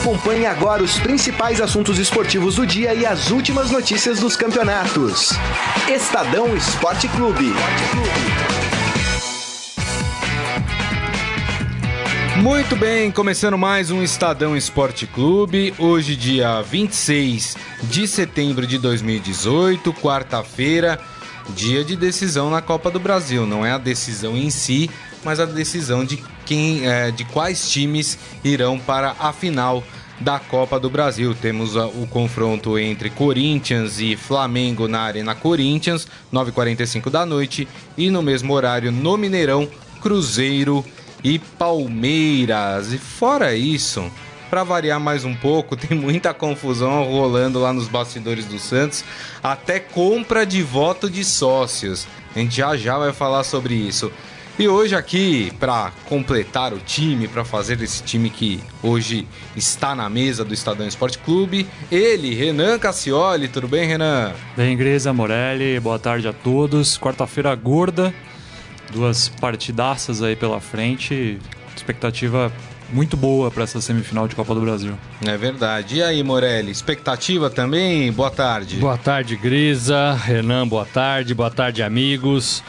Acompanhe agora os principais assuntos esportivos do dia e as últimas notícias dos campeonatos. Estadão Esporte Clube. Muito bem, começando mais um Estadão Esporte Clube. Hoje, dia 26 de setembro de 2018, quarta-feira, dia de decisão na Copa do Brasil. Não é a decisão em si, mas a decisão de quem, é, de quais times irão para a final da Copa do Brasil. Temos o confronto entre Corinthians e Flamengo na Arena Corinthians, 9h45 da noite, e no mesmo horário no Mineirão, Cruzeiro e Palmeiras. E fora isso, para variar mais um pouco, tem muita confusão rolando lá nos bastidores do Santos, até compra de voto de sócios. A gente já já vai falar sobre isso. E hoje aqui, para completar o time, para fazer esse time que hoje está na mesa do Estadão Esporte Clube, ele, Renan Cassioli. Tudo bem, Renan? Bem, Grisa Morelli, boa tarde a todos. Quarta-feira gorda, duas partidaças aí pela frente. Expectativa muito boa para essa semifinal de Copa do Brasil. É verdade. E aí, Morelli, expectativa também? Boa tarde. Boa tarde, Grisa. Renan, boa tarde. Boa tarde, amigos.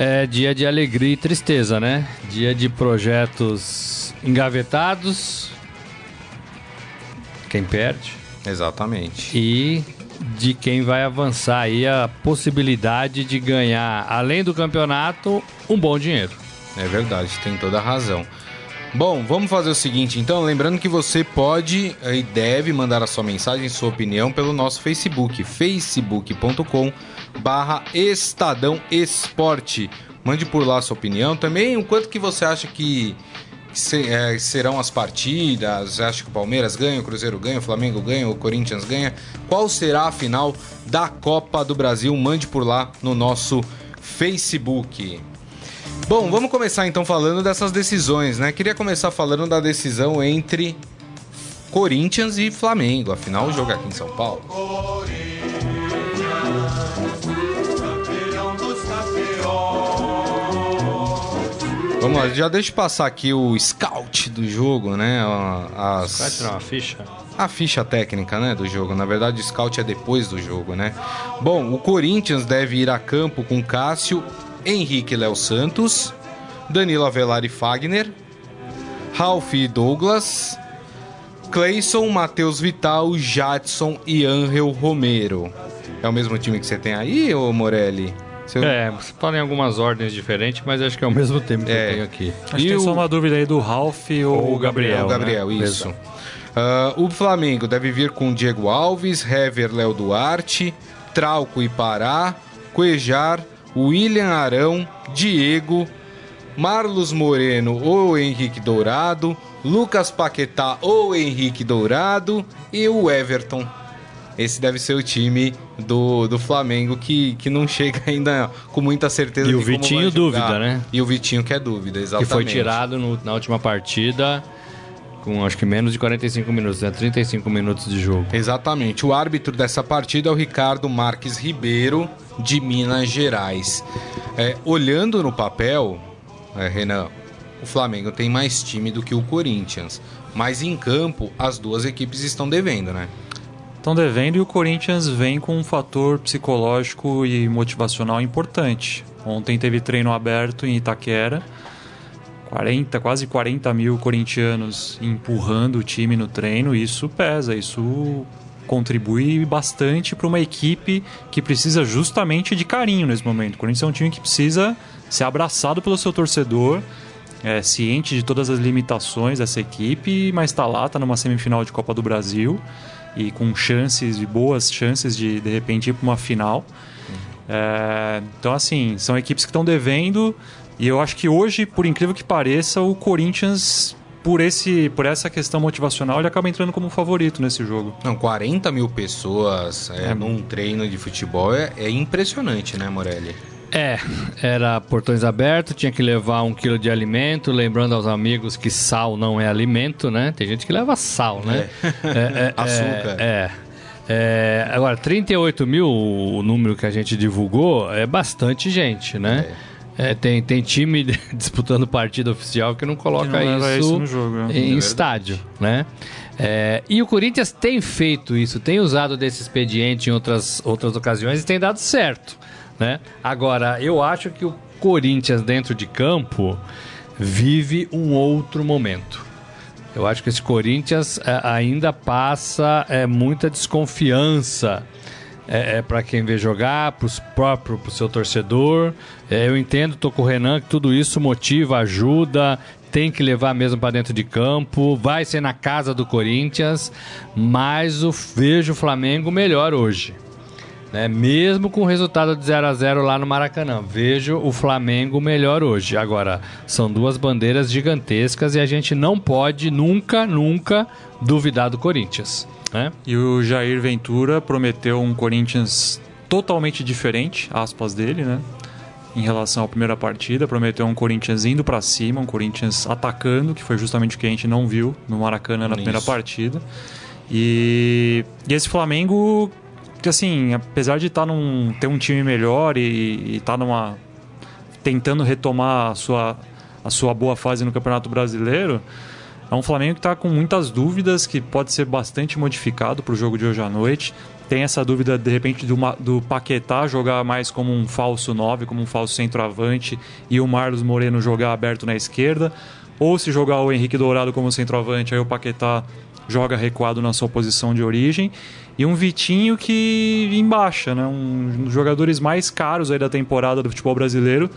É dia de alegria e tristeza, né? Dia de projetos engavetados. Quem perde. Exatamente. E de quem vai avançar aí a possibilidade de ganhar, além do campeonato, um bom dinheiro. É verdade, tem toda a razão. Bom, vamos fazer o seguinte então, lembrando que você pode e deve mandar a sua mensagem, sua opinião pelo nosso Facebook, facebook.com barra Estadão Esporte. Mande por lá sua opinião também, o quanto que você acha que é, serão as partidas, acha que o Palmeiras ganha, o Cruzeiro ganha, o Flamengo ganha, o Corinthians ganha. Qual será a final da Copa do Brasil? Mande por lá no nosso Facebook. Bom, vamos começar então falando dessas decisões, né? Queria começar falando da decisão entre Corinthians e Flamengo. Afinal, o jogo é aqui em São Paulo. Vamos lá, já deixa eu passar aqui o scout do jogo, né? As... Scout não, a ficha. A ficha técnica, né, do jogo. Na verdade, o scout é depois do jogo, né? Bom, o Corinthians deve ir a campo com Cássio, Henrique Léo Santos, Danilo Avelar e Fagner, Ralph e Douglas, Cleison, Matheus Vital, Jadson e Angel Romero. É o mesmo time que você tem aí, ô Morelli? Seu... É, você fala em algumas ordens diferentes, mas acho que é o mesmo tempo que é. eu tenho aqui. Acho e que tem o... só uma dúvida aí do Ralph ou o Gabriel. O Gabriel, né? isso. Uh, o Flamengo deve vir com Diego Alves, Hever, Léo Duarte, Trauco e Pará, Cuejar, William Arão, Diego, Marlos Moreno ou Henrique Dourado, Lucas Paquetá ou Henrique Dourado e o Everton esse deve ser o time do, do Flamengo que, que não chega ainda com muita certeza e o Vitinho dúvida, né? E o Vitinho que é dúvida, exatamente. Que foi tirado no, na última partida com acho que menos de 45 minutos, né? 35 minutos de jogo. Exatamente. O árbitro dessa partida é o Ricardo Marques Ribeiro, de Minas Gerais. É, olhando no papel, é, Renan, o Flamengo tem mais time do que o Corinthians. Mas em campo, as duas equipes estão devendo, né? Estão devendo e o Corinthians vem com um fator psicológico e motivacional importante. Ontem teve treino aberto em Itaquera, 40, quase 40 mil corintianos empurrando o time no treino, isso pesa, isso contribui bastante para uma equipe que precisa justamente de carinho nesse momento. O Corinthians é um time que precisa ser abraçado pelo seu torcedor, é ciente de todas as limitações dessa equipe, mas está lá, está numa semifinal de Copa do Brasil e com chances, e boas chances de de repente ir para uma final. É, então, assim, são equipes que estão devendo e eu acho que hoje, por incrível que pareça, o Corinthians por, esse, por essa questão motivacional, ele acaba entrando como favorito nesse jogo. Não, 40 mil pessoas é, é. num treino de futebol é, é impressionante, né, Morelli? É, era portões abertos, tinha que levar um quilo de alimento, lembrando aos amigos que sal não é alimento, né? Tem gente que leva sal, né? É. É, é, Açúcar. É, é. Agora, 38 mil, o número que a gente divulgou, é bastante gente, né? É, tem, tem time disputando partida oficial que não coloca Que não isso, isso no jogo, né? em É estádio, né? É, e o Corinthians tem feito isso, tem usado desse expediente em outras, outras ocasiões e tem dado certo, né? Agora, eu acho que o Corinthians dentro de campo vive um outro momento. Eu acho que esse Corinthians é, ainda passa é, muita desconfiança é, para quem vê jogar, para os próprios, para o seu torcedor. É, eu entendo, tô com o Renan, que tudo isso motiva, ajuda, tem que levar mesmo para dentro de campo, vai ser na casa do Corinthians, mas eu vejo o Flamengo melhor hoje. Né? Mesmo com o resultado de 0 a 0 lá no Maracanã, vejo o Flamengo melhor hoje. Agora, são duas bandeiras gigantescas e a gente não pode nunca, nunca duvidar do Corinthians. Né? E o Jair Ventura prometeu um Corinthians totalmente diferente, aspas dele, né? Em relação à primeira partida, prometeu um Corinthians indo pra cima, um Corinthians atacando, que foi justamente o que a gente não viu no Maracanã na primeira Isso. partida. E, e esse Flamengo, que assim, apesar de tá num, ter um time melhor e estar tá numa tentando retomar a sua, a sua boa fase no Campeonato Brasileiro, é um Flamengo que está com muitas dúvidas, que pode ser bastante modificado para o jogo de hoje à noite. Tem essa dúvida, de repente, do, do Paquetá jogar mais como um falso 9, como um falso centroavante, e o Marlos Moreno jogar aberto na esquerda. Ou se jogar o Henrique Dourado como centroavante, aí o Paquetá joga recuado na sua posição de origem. E um Vitinho que embaixa, né? Um dos jogadores mais caros aí da temporada do futebol brasileiro.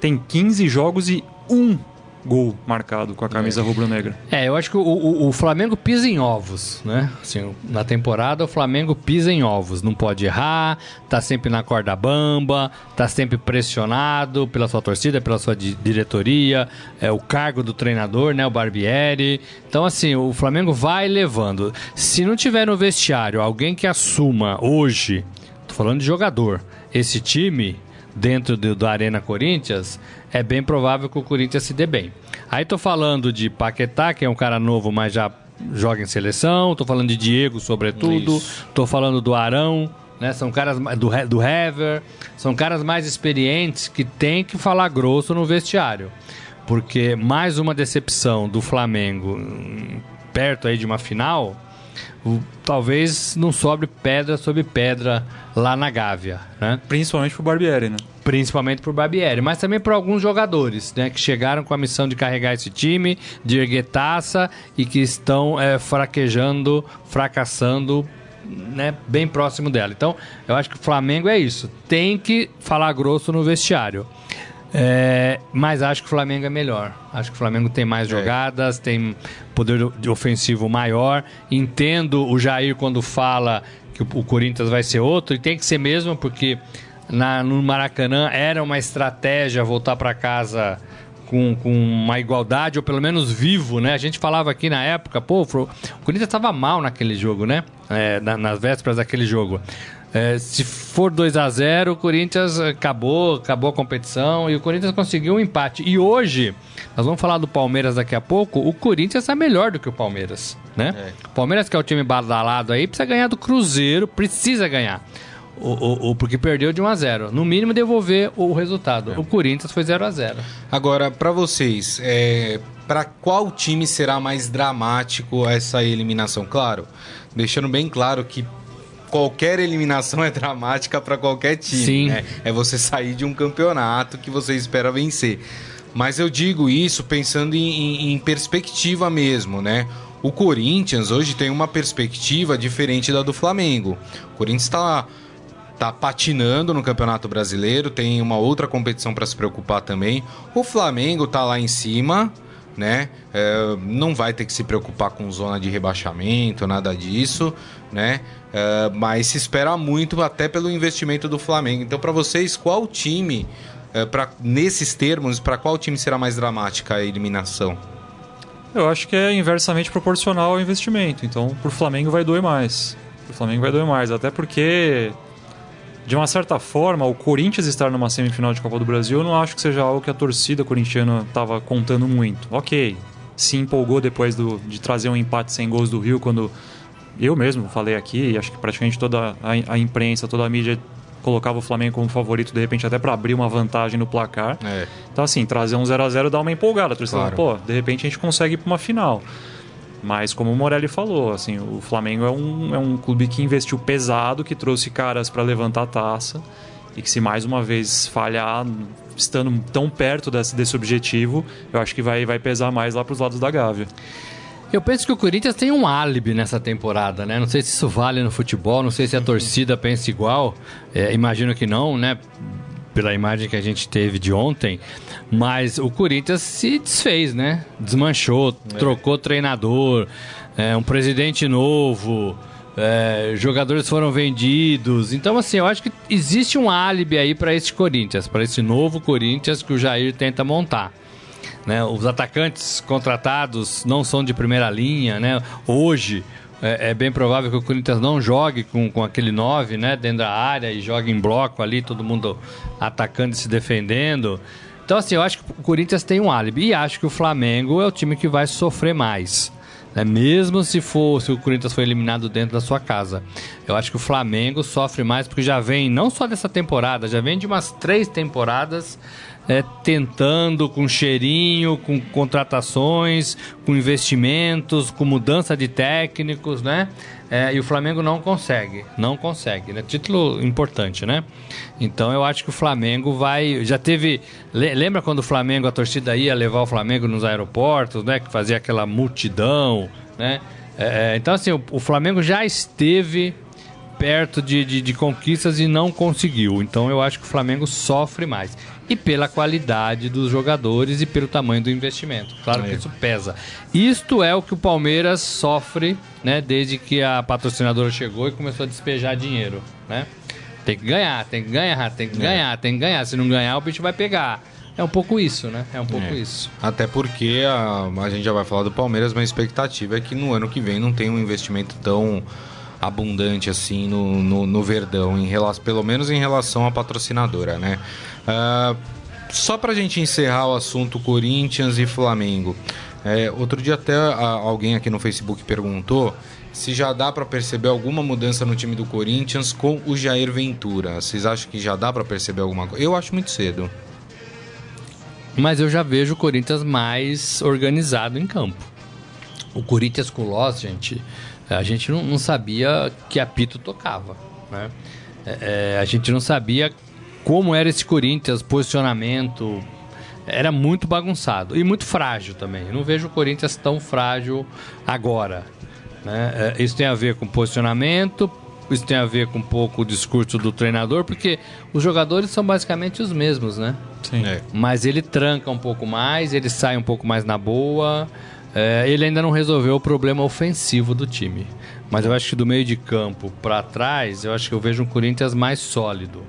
Tem 15 jogos e um gol marcado com a camisa rubro-negra. É, eu acho que o, o- o Flamengo pisa em ovos, né? Assim, na temporada o Flamengo pisa em ovos, não pode errar, tá sempre na corda bamba, tá sempre pressionado pela sua torcida, pela sua di- diretoria, é o cargo do treinador, né, o Barbieri. Então assim, o Flamengo vai levando. Se não tiver no vestiário alguém que assuma hoje, tô falando de jogador, esse time dentro do, do Arena Corinthians, é bem provável que o Corinthians se dê bem. Aí tô falando de Paquetá, que é um cara novo, mas já joga em seleção. Tô falando de Diego, sobretudo. Isso. Tô falando do Arão, né? São caras do, do Hever. São caras mais experientes que tem que falar grosso no vestiário. Porque mais uma decepção do Flamengo hum, perto aí de uma final, talvez não sobre pedra sobre pedra lá na Gávea, né? Principalmente pro Barbieri, né? Principalmente por Barbieri, mas também por alguns jogadores, né, que chegaram com a missão de carregar esse time, de erguer taça e que estão é, fraquejando, fracassando, né, bem próximo dela. Então, eu acho que o Flamengo é isso, tem que falar grosso no vestiário. É, mas acho que o Flamengo é melhor. Acho que o Flamengo tem mais jogadas, tem poder de ofensivo maior. Entendo o Jair quando fala que o Corinthians vai ser outro, e tem que ser mesmo, porque na, no Maracanã era uma estratégia voltar para casa com, com uma igualdade, ou pelo menos vivo, né? A gente falava aqui na época, pô, o Corinthians estava mal naquele jogo, né? É, na- nas vésperas daquele jogo. É, se for 2 a 0 o Corinthians acabou, acabou a competição e o Corinthians conseguiu um empate. E hoje, nós vamos falar do Palmeiras daqui a pouco, o Corinthians está melhor do que o Palmeiras, né? O Palmeiras, que é o time badalado aí, precisa ganhar do Cruzeiro, precisa ganhar. O, o- o- porque perdeu de 1 a 0 No mínimo, devolver o resultado. O Corinthians foi 0 a 0 Agora, pra vocês, é, para qual time será mais dramático essa eliminação? Claro, deixando bem claro que qualquer eliminação é dramática pra qualquer time. Sim. né? É você sair de um campeonato que você espera vencer. Mas eu digo isso pensando em, em- em perspectiva mesmo, né? O Corinthians hoje tem uma perspectiva diferente da do Flamengo. O Corinthians está tá patinando no Campeonato Brasileiro, tem uma outra competição para se preocupar também. O Flamengo tá lá em cima, né? É, não vai ter que se preocupar com zona de rebaixamento, nada disso, né? É, mas se espera muito até pelo investimento do Flamengo. Então, para vocês, qual time, é, pra, nesses termos, para qual time será mais dramática a eliminação? Eu acho que é inversamente proporcional ao investimento. Então, pro Flamengo vai doer mais. Pro Flamengo vai doer mais. Até porque, de uma certa forma, o Corinthians estar numa semifinal de Copa do Brasil, eu não acho que seja algo que a torcida corintiana estava contando muito. Ok, se empolgou depois do- de trazer um empate sem gols do Rio, quando eu mesmo falei aqui, e acho que praticamente toda a, a imprensa, toda a mídia colocava o Flamengo como favorito, de repente até para abrir uma vantagem no placar. É. Então, assim, trazer um 0 a 0 dá uma empolgada. A torcida Claro. fala, pô, de repente a gente consegue ir pra uma final. Mas como o Morelli falou, assim, o Flamengo é um, é um clube que investiu pesado, que trouxe caras para levantar a taça e que se mais uma vez falhar, estando tão perto desse, desse objetivo, eu acho que vai, vai pesar mais lá pros lados da Gávea. Eu penso que o Corinthians tem um álibi nessa temporada, né? Não sei se isso vale no futebol, não sei se a torcida pensa igual. É, imagino que não, né? Pela imagem que a gente teve de ontem. Mas o Corinthians se desfez, né? Desmanchou, trocou treinador, é, um presidente novo. é, jogadores foram vendidos. Então, assim, eu acho que existe um álibi aí para esse Corinthians, para esse novo Corinthians que o Jair tenta montar né? Os atacantes contratados não são de primeira linha, né? Hoje é, é bem provável que o Corinthians não jogue com, com aquele 9, né? Dentro da área e jogue em bloco ali, todo mundo atacando e se defendendo. Então, assim, eu acho que o Corinthians tem um álibi e acho que o Flamengo é o time que vai sofrer mais. Né? Mesmo se for se o Corinthians foi eliminado dentro da sua casa. Eu acho que o Flamengo sofre mais porque já vem, não só dessa temporada, já vem de umas três temporadas é, tentando com cheirinho, com contratações, com investimentos, com mudança de técnicos, né? É, e o Flamengo não consegue, não consegue, né? Título importante, né? Então eu acho que o Flamengo vai, já teve, le- lembra quando o Flamengo a torcida ia levar o Flamengo nos aeroportos, né? Que fazia aquela multidão, né? É, é, então assim, o, o Flamengo já esteve perto de, de, de conquistas e não conseguiu. Então eu acho que o Flamengo sofre mais. E pela qualidade dos jogadores e pelo tamanho do investimento. Claro que É. isso pesa. Isto é o que o Palmeiras sofre, né? Desde que a patrocinadora chegou e começou a despejar dinheiro, né? Tem que ganhar, tem que ganhar, tem que ganhar, tem que ganhar. Se não ganhar, o bicho vai pegar. É um pouco isso, né? É um pouco É. isso. Até porque a, a gente já vai falar do Palmeiras, mas a expectativa é que no ano que vem não tenha um investimento tão abundante assim no, no, no Verdão, em relação, pelo menos em relação à patrocinadora, né? Ah, só pra gente encerrar o assunto Corinthians e Flamengo. é, outro dia até a- alguém aqui no Facebook perguntou se já dá pra perceber alguma mudança no time do Corinthians com o Jair Ventura. Vocês acham que já dá pra perceber alguma coisa? Eu acho muito cedo. Mas eu já vejo o Corinthians mais organizado em campo. O Corinthians com o Loss, gente, a gente não, não sabia que apito tocava. Né? É, é, a gente não sabia como era esse Corinthians, posicionamento. Era muito bagunçado e muito frágil também. Eu não vejo o Corinthians tão frágil agora. né? É, isso tem a ver com posicionamento, isso tem a ver com um pouco o discurso do treinador, porque os jogadores são basicamente os mesmos, né? Sim. É. Mas ele tranca um pouco mais, ele sai um pouco mais na boa. É, ele ainda não resolveu o problema ofensivo do time. Mas eu acho que do meio de campo para trás, eu acho que eu vejo um Corinthians mais sólido.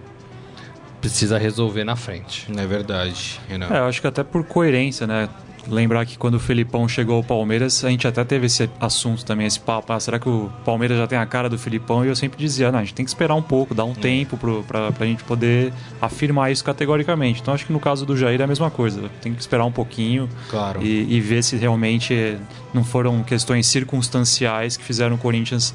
Precisa resolver na frente. É verdade, Renan. É, eu acho que até por coerência, né? Lembrar que quando o Filipão chegou ao Palmeiras, a gente até teve esse assunto também, esse papo. Ah, será que o Palmeiras já tem a cara do Filipão? E eu sempre dizia, não, a gente tem que esperar um pouco, dar um tempo pro, pra, pra gente poder afirmar isso categoricamente. Então acho que no caso do Jair é a mesma coisa. Tem que esperar um pouquinho Claro. e, e ver se realmente não foram questões circunstanciais que fizeram o Corinthians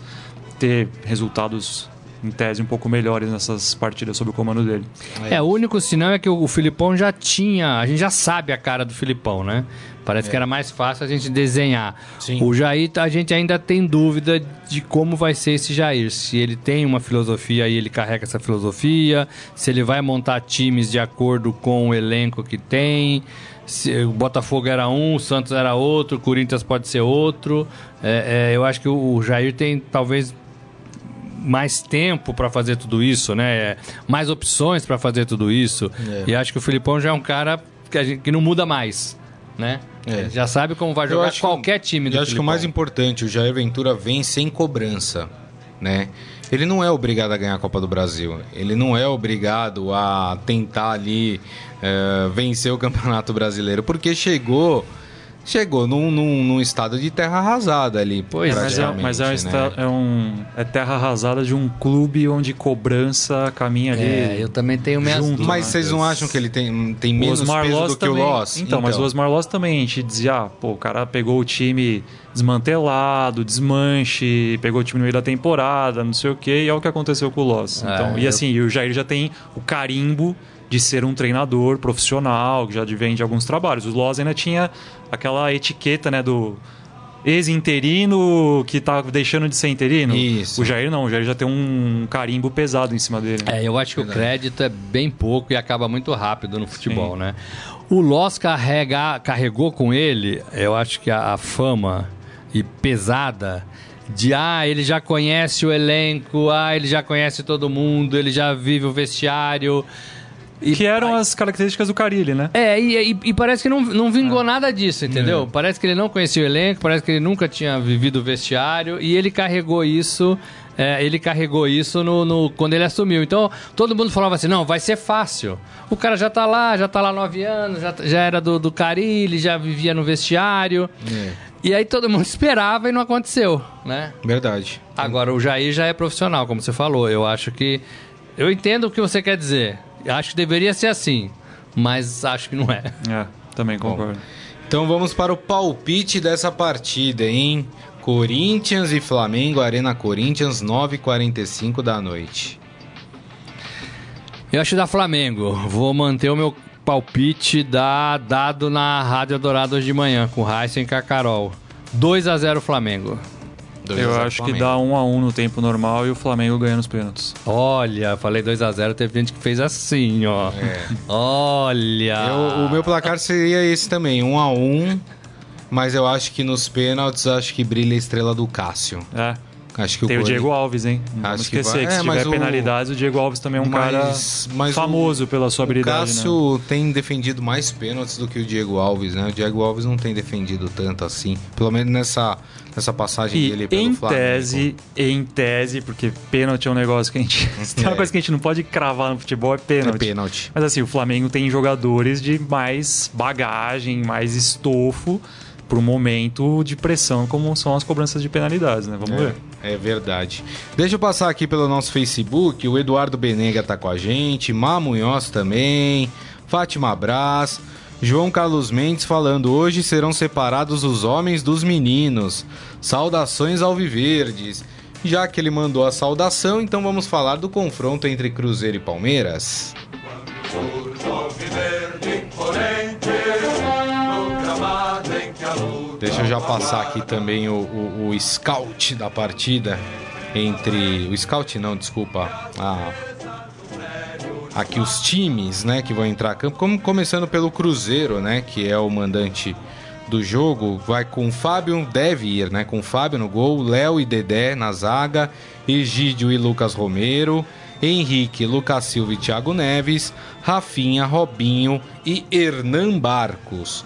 ter resultados em tese um pouco melhores nessas partidas sob o comando dele. É, o único sinal é que o Filipão já tinha. A gente já sabe a cara do Filipão, né? Parece que era mais fácil a gente desenhar. Sim. O Jair, a gente ainda tem dúvida de como vai ser esse Jair. Se ele tem uma filosofia e ele carrega essa filosofia, se ele vai montar times de acordo com o elenco que tem. Se, o Botafogo era um, o Santos era outro, o Corinthians pode ser outro. É, é, eu acho que o, o Jair tem talvez mais tempo para fazer tudo isso, né? É, Mais opções para fazer tudo isso. É. E acho que o Filipão já é um cara que, gente- que não muda mais, né? É. Já sabe como vai jogar acho que- qualquer time do Eu acho que o Filipão. mais importante, o Jair Ventura vem sem cobrança, né? Ele não é obrigado a ganhar a Copa do Brasil. Ele não é obrigado a tentar ali eh, vencer o Campeonato Brasileiro, porque chegou chegou num, num, num estado de terra arrasada ali. Pois É, mas é, mas é, um, né? é um- é terra arrasada de um clube onde cobrança caminha ali. É, eu também tenho minhas Junto. Mas vocês não acham que ele tem, tem menos peso Loss do que o também. Loss? Então, mas o Osmar Loss também, a gente dizia, ah, pô, o cara pegou o time desmantelado, desmanche, pegou o time no meio da temporada, não sei o quê, e é o que aconteceu com o Loss. É, Então, e eu- assim, o Jair já tem o carimbo de ser um treinador profissional, que já vem de alguns trabalhos. O Loss ainda tinha aquela etiqueta, né, do ex-interino que tá deixando de ser interino. Isso. O Jair não, o Jair já tem um carimbo pesado em cima dele. É, eu acho que o crédito é bem pouco e acaba muito rápido no futebol, né? O Loss carrega, carregou com ele, eu acho que a, a fama e pesada de ah, ele já conhece o elenco, ah, ele já conhece todo mundo, ele já vive o vestiário. E Que eram as características do Carilli, né? É, e, e- e parece que não, não vingou nada disso, entendeu? Parece que ele não conhecia o elenco, parece que ele nunca tinha vivido o vestiário e ele carregou isso. é, ele carregou isso no, no- quando ele assumiu. Então, todo mundo falava assim: não, vai ser fácil. O cara já tá lá, já tá lá nove anos, já, já era do, do Carilli, já vivia no vestiário. É, E aí todo mundo esperava e não aconteceu, né? verdade. Agora, o Jair já é profissional, como você falou. Eu acho que. Eu entendo o que você quer dizer. Acho que deveria ser assim, mas acho que não é. É, também concordo. Então vamos para o palpite dessa partida, hein? Corinthians e Flamengo, Arena Corinthians, 9h45 da noite. Eu acho da Flamengo. Vou manter o meu palpite da, dado na Rádio Dourado hoje de manhã, com o Heisen e com a Carol. 2 a 0 Flamengo. Dois Eu acho que dá um a um no tempo normal e o Flamengo ganha nos pênaltis. Olha, falei 2 a 0 teve gente que fez assim, ó. Olha. Eu- o meu placar seria esse também, 1 a 1 Mas eu acho que nos pênaltis, acho que brilha a estrela do Cássio. É. Acho que Tem o Corinthians- Diego Alves, hein? Não Acho que esquecer que, vai- é, se mas tiver o- penalidades, o Diego Alves também é um Mas- cara mas o- famoso pela sua O habilidade, né? Cássio tem defendido mais pênaltis do que o Diego Alves, né? O Diego Alves não tem defendido tanto assim. Pelo menos nessa, nessa passagem E dele pelo em Flamengo. tese, em tese, porque pênalti é um negócio que a gente. Tem uma É. coisa que a gente não pode cravar no futebol é pênalti. É pênalti. Mas assim, o Flamengo tem jogadores de mais bagagem, mais estofo pro momento de pressão, como são as cobranças de penalidades, né? Vamos ver. É, é verdade. Deixa eu passar aqui pelo nosso Facebook. O Eduardo Benega tá com a gente, Má Munhoz também, Fátima Brás, João Carlos Mendes falando: hoje serão separados os homens dos meninos. Saudações ao Viverdes. Já que ele mandou a saudação, então vamos falar do confronto entre Cruzeiro e Palmeiras. Deixa eu já passar aqui também o, o, o scout da partida entre. O scout não, desculpa. Aqui os times, né, que vão entrar a campo. Como, começando pelo Cruzeiro, né, que é o mandante do jogo. Vai com Fábio, deve ir, né, com Fábio no gol, Léo e Dedé na zaga, Egídio e Lucas Romero. Henrique, Lucas Silva e Thiago Neves, Rafinha, Robinho e Hernan Barcos.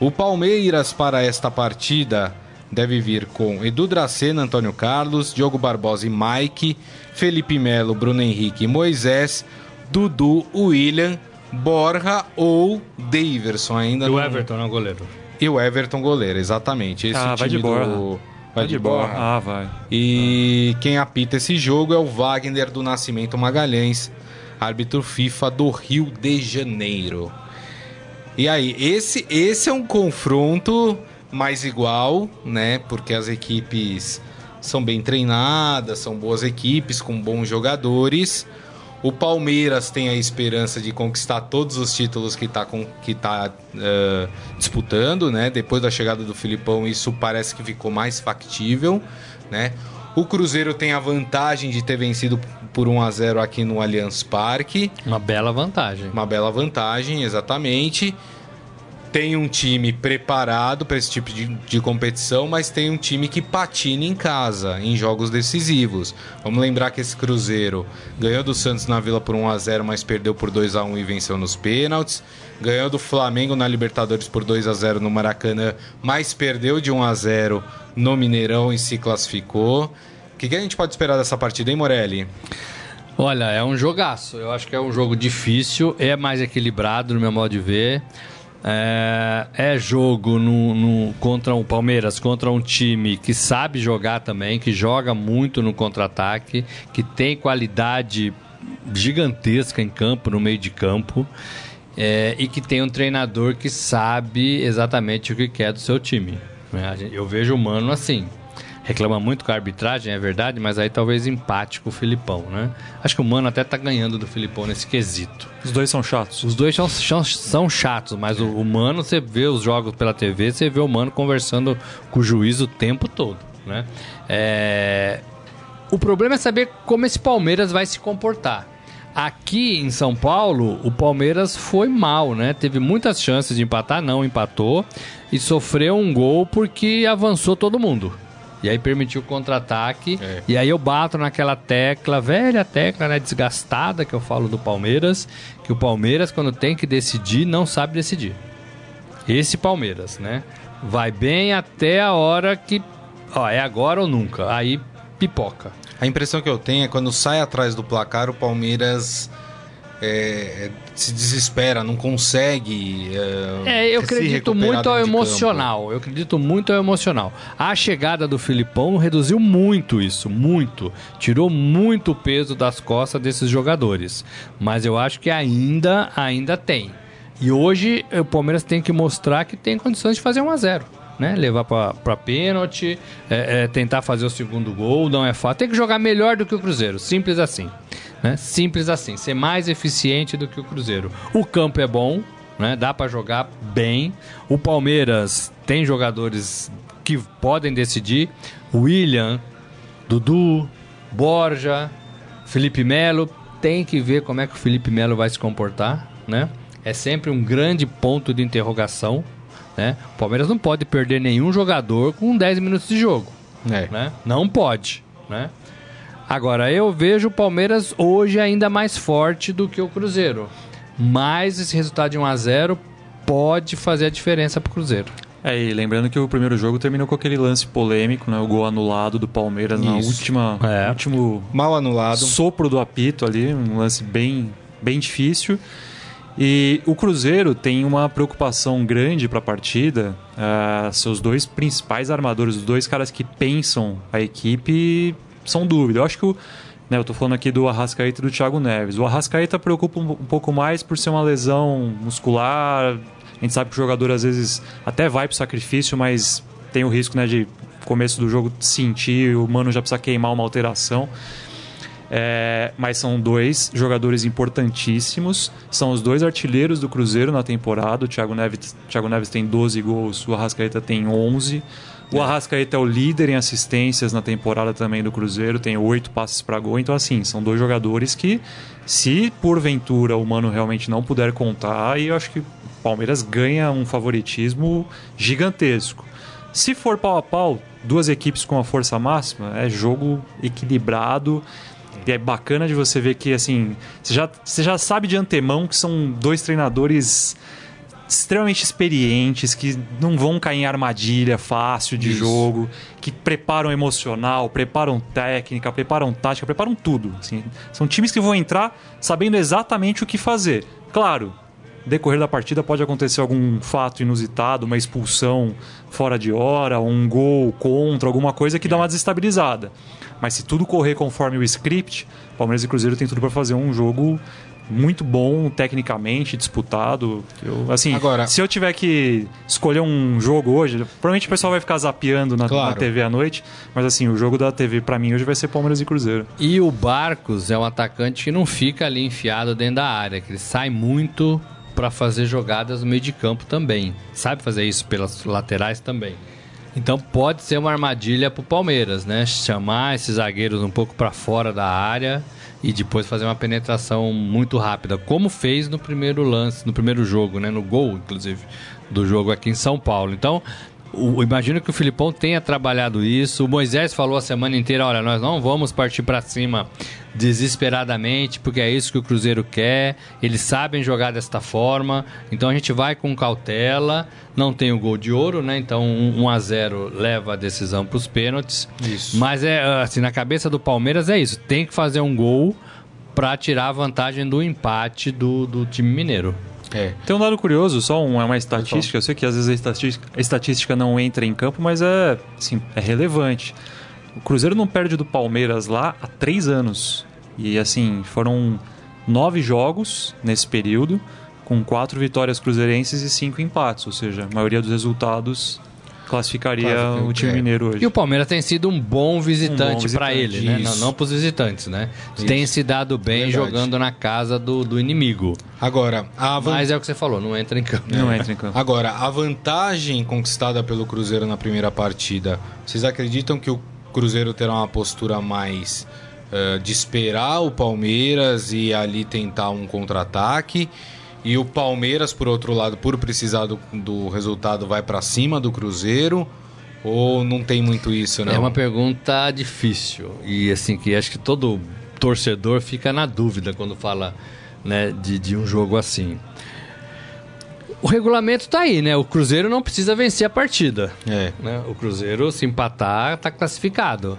O Palmeiras para esta partida deve vir com Edu Dracena, Antônio Carlos, Diogo Barbosa e Mike, Felipe Melo, Bruno Henrique e Moisés, Dudu, William, Borja ou Daverson ainda E o não- Everton, não, goleiro. E o Everton goleiro, exatamente. Esse Ah, vai time de Borja. do... Vai de Borja. Ah, vai. E quem apita esse jogo é o Wagner do Nascimento Magalhães, árbitro FIFA do Rio de Janeiro. E aí, esse, esse é um confronto mais igual, né? Porque as equipes são bem treinadas, são boas equipes com bons jogadores. O Palmeiras tem a esperança de conquistar todos os títulos que está que tá, eh, disputando, né? Depois da chegada do Filipão, isso parece que ficou mais factível, né? O Cruzeiro tem a vantagem de ter vencido por 1 a 0 aqui no Allianz Parque. Uma bela vantagem. Uma bela vantagem, exatamente. Tem um time preparado para esse tipo de, de competição, mas tem um time que patina em casa, em jogos decisivos. Vamos lembrar que esse Cruzeiro ganhou do Santos na Vila por 1 a 0 mas perdeu por 2 a 1 e venceu nos pênaltis. Ganhou do Flamengo na Libertadores por 2 a 0 no Maracanã, mas perdeu de 1 a 0 no Mineirão e se classificou. Que, que a gente pode esperar dessa partida, hein, Morelli? Olha, é um jogaço. Eu acho que é um jogo difícil, é mais equilibrado no meu modo de ver. É, é jogo no, no, contra o Palmeiras, contra um time que sabe jogar também, que joga muito no contra-ataque, que tem qualidade gigantesca em campo, no meio de campo, é, e que tem um treinador que sabe exatamente o que quer do seu time. Né? Eu vejo o Mano assim reclama muito com a arbitragem, é verdade, mas aí talvez empate com o Filipão, né? Acho que o Mano até tá ganhando do Filipão nesse quesito. Os dois são chatos. Os dois são, são, são chatos, mas o, o, Mano, você vê os jogos pela TV, você vê o Mano conversando com o juiz o tempo todo, né? É... O problema é saber como esse Palmeiras vai se comportar. Aqui em São Paulo, o Palmeiras foi mal, né? Teve muitas chances de empatar, não empatou. E sofreu um gol porque avançou todo mundo. E aí permitiu o contra-ataque. É. E aí eu bato naquela tecla, velha tecla, né? Desgastada que eu falo do Palmeiras. Que o Palmeiras, quando tem que decidir, não sabe decidir. Esse Palmeiras, né? Vai bem até a hora que. Ó, é agora ou nunca. Aí pipoca. A impressão que eu tenho é quando sai atrás do placar, o Palmeiras é, é, se desespera, não consegue. É, é eu acredito muito ao emocional. Campo. Eu acredito muito ao emocional. A chegada do Filipão reduziu muito isso, muito. Tirou muito peso das costas desses jogadores. Mas eu acho que ainda, ainda tem. E hoje o Palmeiras tem que mostrar que tem condições de fazer 1 a 0 né? Levar para pênalti, é, é, tentar fazer o segundo gol, não é fácil. Tem que jogar melhor do que o Cruzeiro, simples assim. Né? Simples assim, ser mais eficiente do que o Cruzeiro. O campo é bom, né? dá para jogar bem. O Palmeiras tem jogadores que podem decidir. William, Dudu, Borja, Felipe Melo. Tem que ver como é que o Felipe Melo vai se comportar, né? É sempre um grande ponto de interrogação, né? O Palmeiras não pode perder nenhum jogador com 10 minutos de jogo, é. né? Não pode, né? Agora, eu vejo o Palmeiras hoje ainda mais forte do que o Cruzeiro. Mas esse resultado de 1 a 0 pode fazer a diferença para o Cruzeiro. É, e lembrando que o primeiro jogo terminou com aquele lance polêmico, né? O gol anulado do Palmeiras Isso. na última, é. último mal anulado, sopro do apito ali, um lance bem, bem difícil. E o Cruzeiro tem uma preocupação grande para a partida. Uh, seus dois principais armadores, os dois caras que pensam a equipe, são dúvidas. Eu acho que o, né, eu estou falando aqui do Arrascaeta e do Thiago Neves. O Arrascaeta preocupa um, um, pouco mais por ser uma lesão muscular. A gente sabe que o jogador às vezes até vai para o sacrifício, mas tem o risco né, de começo do jogo sentir, o mano já precisa queimar uma alteração. É, mas são dois jogadores importantíssimos. São os dois artilheiros do Cruzeiro na temporada. O Thiago Neves, Thiago Neves tem 12 gols, o Arrascaeta tem 11. O Arrascaeta é o líder em assistências na temporada também do Cruzeiro, tem oito passes para gol. Então, assim, são dois jogadores que, se porventura o Mano realmente não puder contar, aí eu acho que o Palmeiras ganha um favoritismo gigantesco. Se for pau a pau, duas equipes com a força máxima, é jogo equilibrado. E é bacana de você ver que, assim, você já, você já sabe de antemão que são dois treinadores extremamente experientes, que não vão cair em armadilha fácil de Isso. jogo, que preparam emocional, preparam técnica, preparam tática, preparam tudo. Assim. São times que vão entrar sabendo exatamente o que fazer. Claro, decorrer da partida pode acontecer algum fato inusitado, uma expulsão fora de hora, um gol contra, alguma coisa que dá uma desestabilizada. Mas se tudo correr conforme o script, Palmeiras e Cruzeiro tem tudo para fazer um jogo muito bom tecnicamente, disputado. Eu, assim, Agora, se eu tiver que escolher um jogo hoje, provavelmente o pessoal vai ficar zapeando na, claro. na TV à noite, mas assim, o jogo da TV para mim hoje vai ser Palmeiras e Cruzeiro. E o Barcos é um atacante que não fica ali enfiado dentro da área, que ele sai muito para fazer jogadas no meio de campo também. Sabe fazer isso pelas laterais também. Então pode ser uma armadilha para o Palmeiras, né? Chamar esses zagueiros um pouco para fora da área e depois fazer uma penetração muito rápida, como fez no primeiro lance, no primeiro jogo, né? No gol, inclusive, do jogo aqui em São Paulo. Então, o, imagino que o Filipão tenha trabalhado isso. O Moisés falou a semana inteira: olha, nós não vamos partir para cima desesperadamente, porque é isso que o Cruzeiro quer. Eles sabem jogar desta forma, então a gente vai com cautela. Não tem o gol de ouro, né? Então 1 a 0 leva a decisão para os pênaltis. Isso. Mas é assim, na cabeça do Palmeiras é isso: tem que fazer um gol para tirar a vantagem do empate do, do time mineiro. É. Tem um dado curioso, só um, é uma estatística. Eu sei que às vezes a estatística, a estatística não entra em campo, mas é, assim, é relevante. O Cruzeiro não perde do Palmeiras lá há três anos. E assim, foram nove jogos nesse período, com quatro vitórias cruzeirenses e cinco empates. Ou seja, a maioria dos resultados classificaria o time é. mineiro hoje. E o Palmeiras tem sido um bom visitante Um visitante, ele, né? Não, isso. não pros visitantes, né? Tem se dado bem Verdade. jogando na casa do, do inimigo. Agora, a van- Mas é o que você falou, não entra em campo. Não entra em campo. Agora, a vantagem conquistada pelo Cruzeiro na primeira partida, vocês acreditam que o Cruzeiro terá uma postura mais eh, de esperar o Palmeiras e ali tentar um contra-ataque? E o Palmeiras, por outro lado, por precisar do, do resultado, vai pra cima do Cruzeiro? Ou não tem muito isso, não? É uma pergunta difícil. E assim, que acho que todo torcedor fica na dúvida quando fala né, de, de um jogo assim. O regulamento tá aí, né? O Cruzeiro não precisa vencer a partida. É. né? O Cruzeiro, se empatar, tá classificado.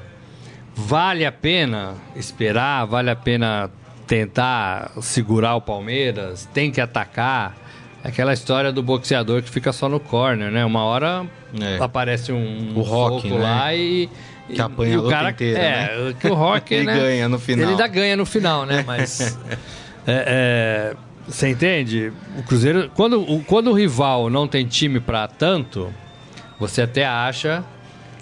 Vale a pena esperar? Vale a pena tentar segurar o Palmeiras? Tem que atacar? Aquela história do boxeador que fica só no corner, né? Uma hora É. aparece um O Rock, né? lá e... Que apanha e a o cara, inteira, É, né? que o Rock, Ele né? ganha no final. Ele ainda ganha no final, né? Mas... é, é, você entende? O Cruzeiro... Quando, o- quando o rival não tem time pra tanto, você até acha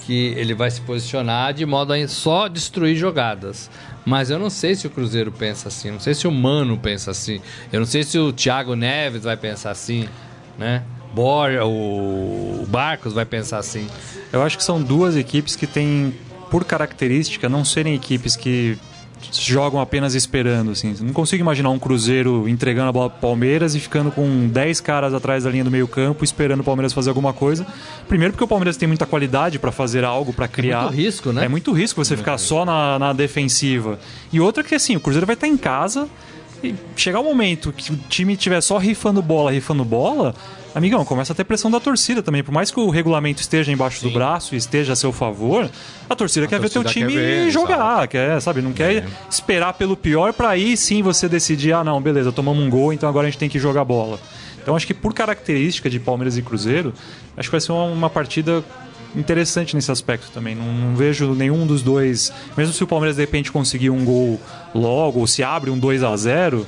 que ele vai se posicionar de modo a só destruir jogadas. Mas eu não sei se o Cruzeiro pensa assim, não sei se o Mano pensa assim, eu não sei se o Thiago Neves vai pensar assim, né? Borja, o Barcos vai pensar assim. Eu acho que são duas equipes que têm, por característica, não serem equipes que jogam apenas esperando. Assim. Não consigo imaginar um Cruzeiro entregando a bola pro Palmeiras e ficando com 10 caras atrás da linha do meio campo esperando o Palmeiras fazer alguma coisa. Primeiro porque o Palmeiras tem muita qualidade para fazer algo, para criar. muito risco, né? É muito risco você ficar só na, na defensiva. E outra que assim, o Cruzeiro vai estar em casa e chegar o momento que o time estiver só rifando bola, rifando bola, amigão, começa a ter pressão da torcida também. Por mais que o regulamento esteja embaixo do braço e esteja a seu favor, a torcida quer ver teu torcida time quer ver, jogar, quer, sabe? Não quer esperar pelo pior pra aí sim você decidir, ah, não, beleza, tomamos um gol, então agora a gente tem que jogar bola. Então acho que por característica de Palmeiras e Cruzeiro, acho que vai ser uma, uma partida interessante nesse aspecto também. Não, não vejo nenhum dos dois, mesmo se o Palmeiras de repente conseguir um gol logo, ou se abre um 2 a 0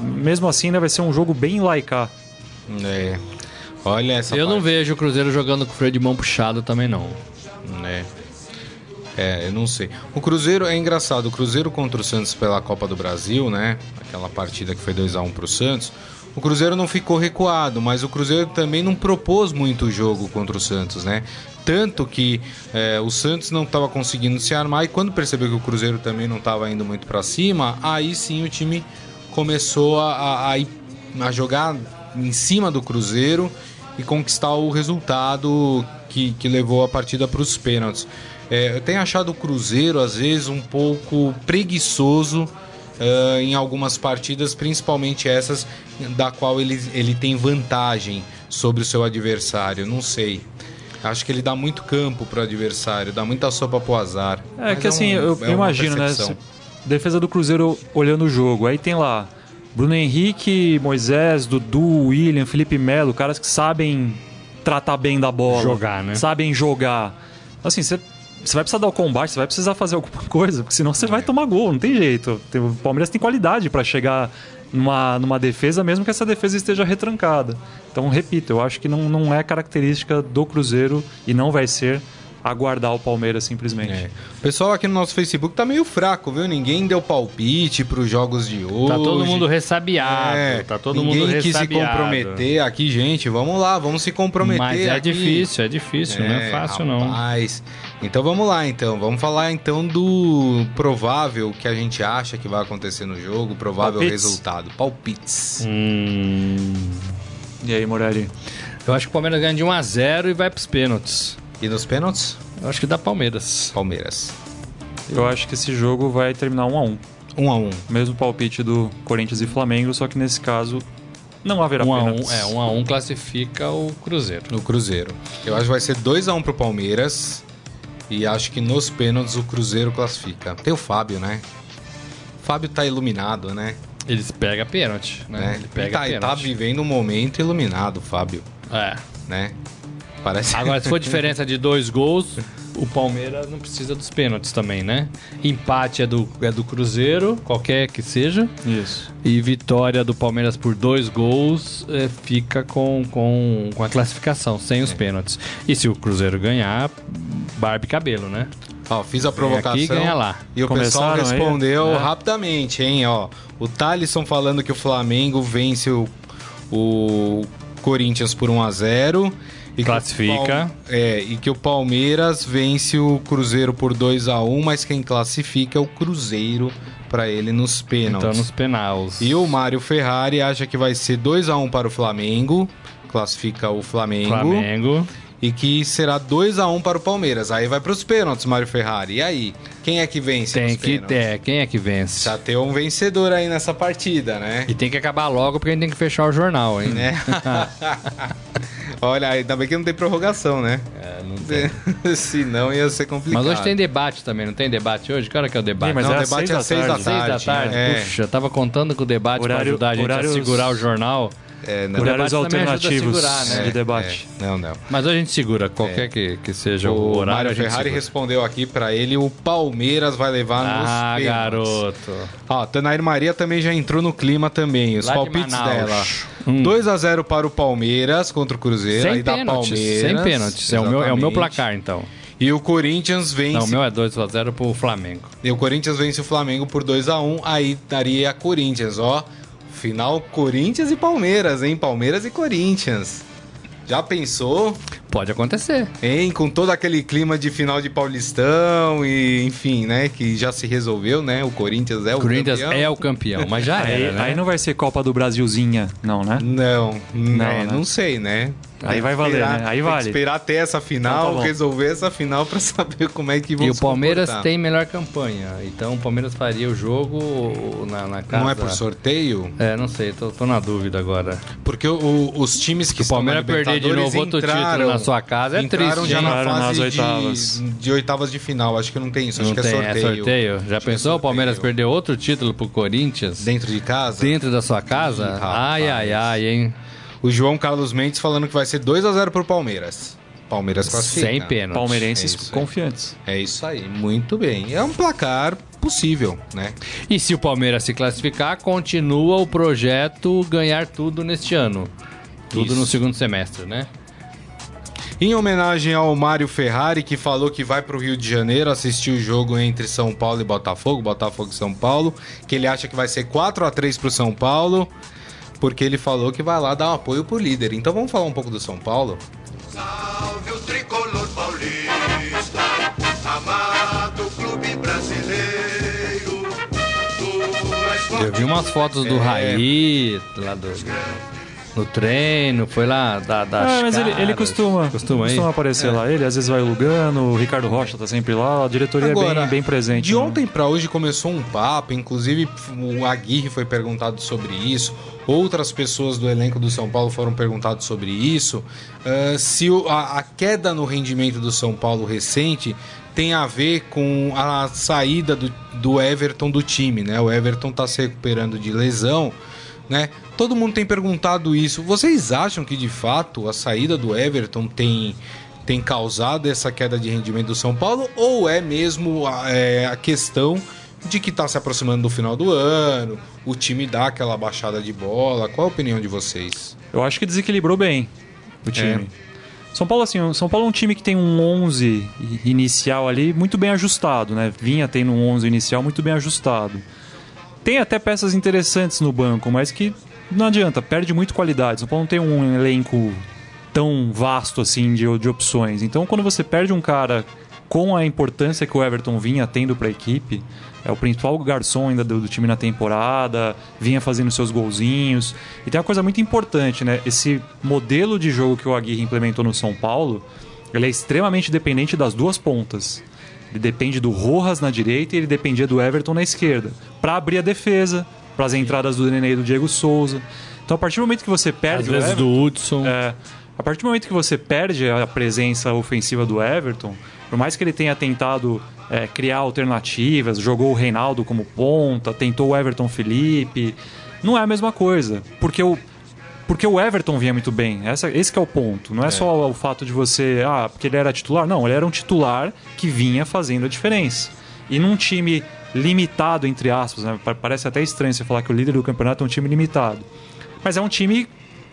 mesmo assim ainda vai ser um jogo bem laicar. É. Olha essa eu não parte. vejo o Cruzeiro jogando com o freio de mão puxado também não. É. É, eu não sei. O Cruzeiro é engraçado. O Cruzeiro contra o Santos pela Copa do Brasil, né? Aquela partida que foi 2 a 1 pro Santos. O Cruzeiro não ficou recuado, mas o Cruzeiro também não propôs muito jogo contra o Santos, né? Tanto que é, o Santos não estava conseguindo se armar e quando percebeu que o Cruzeiro também não estava indo muito para cima, aí sim o time começou a, a- a jogar em cima do Cruzeiro e conquistar o resultado que, que levou a partida para os pênaltis. É, eu tenho achado o Cruzeiro, às vezes, um pouco preguiçoso eh, em algumas partidas, principalmente essas da qual ele, ele tem vantagem sobre o seu adversário. Não sei. Acho que ele dá muito campo pro adversário, dá muita sopa pro azar. É Mas que assim, um- eu, é eu imagino, né? percepção. se- Defesa do Cruzeiro olhando o jogo. Aí tem lá Bruno Henrique, Moisés, Dudu, William, Felipe Melo, caras que sabem tratar bem da bola. Jogar, né? Sabem jogar. Assim, você. Vai precisar dar o combate, você vai precisar fazer alguma coisa, porque senão você vai tomar gol, não tem jeito. O Palmeiras tem qualidade para chegar numa, numa defesa, mesmo que essa defesa esteja retrancada. Então, repito, eu acho que não, não é característica do Cruzeiro e não vai ser aguardar o Palmeiras simplesmente. É. O pessoal aqui no nosso Facebook tá meio fraco, viu? Ninguém deu palpite pros jogos de hoje. Tá todo mundo ressabiado, É, tá todo ninguém mundo quis se comprometer aqui, gente. Vamos lá, vamos se comprometer. Mas é aqui. difícil, é difícil, não é fácil não. rapaz. Então vamos lá, então. Vamos falar então do provável que a gente acha que vai acontecer no jogo, provável Palpites. resultado. Palpites. Hum, E aí, Morelli? eu acho que o Palmeiras ganha de 1 a 0 e vai pros pênaltis. E nos pênaltis? Eu acho que dá Palmeiras. Palmeiras. Eu acho que esse jogo vai terminar 1 a 1 Um a um. Mesmo palpite do Corinthians e Flamengo, só que nesse caso não haverá 1 a 1, pênaltis. é, 1 a 1 classifica o Cruzeiro. No Cruzeiro. Eu acho que vai ser 2 a 1 pro Palmeiras. E acho que nos pênaltis o Cruzeiro classifica. Tem o Fábio, né? O Fábio tá iluminado, né? Eles pegam pênalti, né? né? Ele E pega tá, e tá pênalti. vivendo um momento iluminado, Fábio, É. né? Parece Agora, se for diferença de dois gols, o Palmeiras não precisa dos pênaltis também, né? Empate é do, é do Cruzeiro, qualquer que seja. Isso. E vitória do Palmeiras por dois gols é, fica com, com, com a classificação, sem os pênaltis. E se o Cruzeiro ganhar, barba e cabelo, né? Ó, fiz a provocação. aqui, ganha lá. E o pessoal Começaram aí? respondeu É. rapidamente, hein? Ó, o Thalisson falando que o Flamengo vence o, o Corinthians por 1 a 0 e que Classifica. Pal- é, e que o Palmeiras vence o Cruzeiro por 2 a 1 mas quem classifica é o Cruzeiro para ele nos pênaltis. Então, nos penais. E o Mário Ferrari acha que vai ser 2 a 1 para o Flamengo, classifica o Flamengo, Flamengo. e que será 2 a 1 para o Palmeiras. Aí vai para os pênaltis, Mário Ferrari. E aí, quem é que vence Tem que pênaltis? ter. Quem é que vence? Já tem um vencedor aí nessa partida, né? E tem que acabar logo porque a gente tem que fechar o jornal, hein? né? Olha, ainda bem que não tem prorrogação, né? É, não tem. Senão ia ser complicado. Mas hoje tem debate também, não tem debate hoje? Que hora que é o debate? Ih, mas Não, é o às debate seis é às seis da tarde. Seis da tarde? É. Puxa, eu tava contando com o debate pra Horário- ajudar a gente horários- a segurar o jornal. É, não. Horários a alternativos segurar, né? de debate. É, não, não. Mas a gente segura, qualquer que, que seja o, O horário. Mário a gente Ferrari segura. respondeu aqui pra ele, o Palmeiras vai levar nos Ah, garoto. Ó, Tanair Maria também já entrou no clima também. Os Lá de palpites Manaus. dela. Hum. 2 a 0 para o Palmeiras contra o Cruzeiro. Sem aí dá pênaltis, Palmeiras. sem pênaltis. É o, meu, é o meu placar, então. E o Corinthians vence. Não, o meu é 2x0 pro Flamengo. E o Corinthians vence o Flamengo por 2 a 1 Aí daria Corinthians, ó. Final Corinthians e Palmeiras, hein? Palmeiras e Corinthians. Já pensou? Pode acontecer. Hein? Com todo aquele clima de final de Paulistão e, enfim, né? Que já se resolveu, né? O Corinthians é o O Corinthians campeão. é o campeão, mas já Aí, era, né? aí não vai ser Copa do Brasilzinha, não, né? Não, não, né? não sei, né? Aí Tem vai valer, esperar- né? Aí tem vale. esperar até essa final, Então tá resolver essa final pra saber como é que vão E o Palmeiras comportar. tem melhor campanha. Então o Palmeiras faria o jogo na, na casa. Não é por sorteio? É, não sei, tô, tô na dúvida agora. Porque o- o- os times que o Palmeiras perder de novo outro entraram- título na sua casa, é entraram triste, já na Entraram nas fase oitavas. De, de oitavas de final. Acho que não tem isso. Acho Não que tem, é sorteio. Já Acho é pensou o Palmeiras sorteio. perder outro título pro Corinthians? Dentro de casa? Dentro da sua casa? Ai, ai, ai, hein? O João Carlos Mendes falando que vai ser 2 a 0 pro Palmeiras. Palmeiras classifica. Sem pênalti. Palmeirenses É confiantes. É isso aí, muito bem. É um placar possível, né? E se o Palmeiras se classificar, continua o projeto ganhar tudo neste ano. Tudo Isso. no segundo semestre, né? Em homenagem ao Mário Ferrari, que falou que vai para o Rio de Janeiro assistir o jogo entre São Paulo e Botafogo, Botafogo e São Paulo, que ele acha que vai ser 4 a 3 para o São Paulo, porque ele falou que vai lá dar um apoio pro líder. Então vamos falar um pouco do São Paulo? Salve o tricolor paulista, amado clube brasileiro. Eu vi umas fotos do É. Raí, lá do, no treino, foi lá da, da Ah, mas ele, ele costuma, costuma, costuma aparecer lá. Ele às vezes vai o Lugano, o Ricardo Rocha tá sempre lá, a diretoria é bem, bem presente. De né? ontem para hoje começou um papo, inclusive o Aguirre foi perguntado sobre isso, outras pessoas do elenco do São Paulo foram perguntados sobre isso. ah, se o- a, a queda no rendimento do São Paulo recente tem a ver com a saída do, do Everton do time, né? O Everton tá se recuperando de lesão, né? Todo mundo tem perguntado isso. Vocês acham que de fato a saída do Everton tem tem causado essa queda de rendimento do São Paulo ou é mesmo a, é, a questão de que está se aproximando do final do ano, o time dá aquela baixada de bola? Qual a opinião de vocês? Eu acho que desequilibrou bem o time. São Paulo, assim, São Paulo é um time que tem um 11 i- inicial ali muito bem ajustado, né? Vinha tendo um 11 inicial muito bem ajustado. Tem até peças interessantes no banco, mas que não adianta, perde muito qualidade. São Paulo não tem um elenco tão vasto assim de, de opções. Então, quando você perde um cara com a importância que o Everton vinha tendo para a equipe, é o principal garçom ainda do, do time na temporada, vinha fazendo seus golzinhos. E tem uma coisa muito importante, né? Esse modelo de jogo que o Aguirre implementou no São Paulo, ele é extremamente dependente das duas pontas. Ele depende do Rojas na direita e ele dependia do Everton na esquerda, para abrir a defesa, para as entradas do Nenê e do Diego Souza. Então, a partir do momento que você perde Às vezes Everton, do Hudson. é, A partir do momento que você perde a presença ofensiva do Everton, por mais que ele tenha tentado é, criar alternativas, jogou o Reinaldo como ponta, tentou o Everton Felipe, não é a mesma coisa. Porque o, porque o Everton vinha muito bem. Essa, esse é o ponto. Não é, só o fato de você. Ah, porque ele era titular. Não, ele era um titular que vinha fazendo a diferença. E num time limitado, entre aspas, né? Pa- Parece até estranho você falar que o líder do campeonato é um time limitado. Mas é um time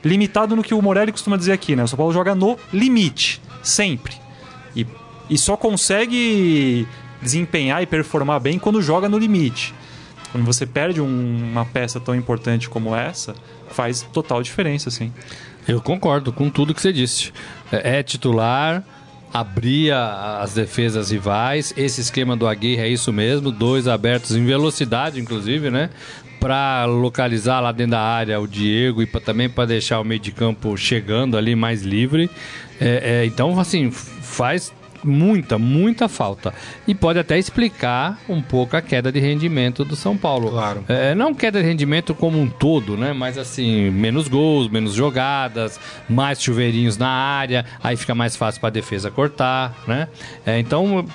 limitado no que o Morelli costuma dizer aqui, né? O São Paulo joga no limite, sempre. E, só consegue desempenhar e performar bem quando joga no limite. Quando você perde um- uma peça tão importante como essa, faz total diferença, assim. Eu concordo com tudo que você disse. É, é titular, abria as defesas rivais. Esse esquema do Aguirre é isso mesmo, dois abertos em velocidade, inclusive, né? Para localizar lá dentro da área o Diego e pra, também para deixar o meio de campo chegando ali mais livre. É, é, então, assim, faz muita, muita falta. E pode até explicar um pouco a queda de rendimento do São Paulo. Claro. É, não queda de rendimento como um todo, né? Mas assim, menos gols, menos jogadas, mais chuveirinhos na área, aí fica mais fácil para a defesa cortar, né? É, então,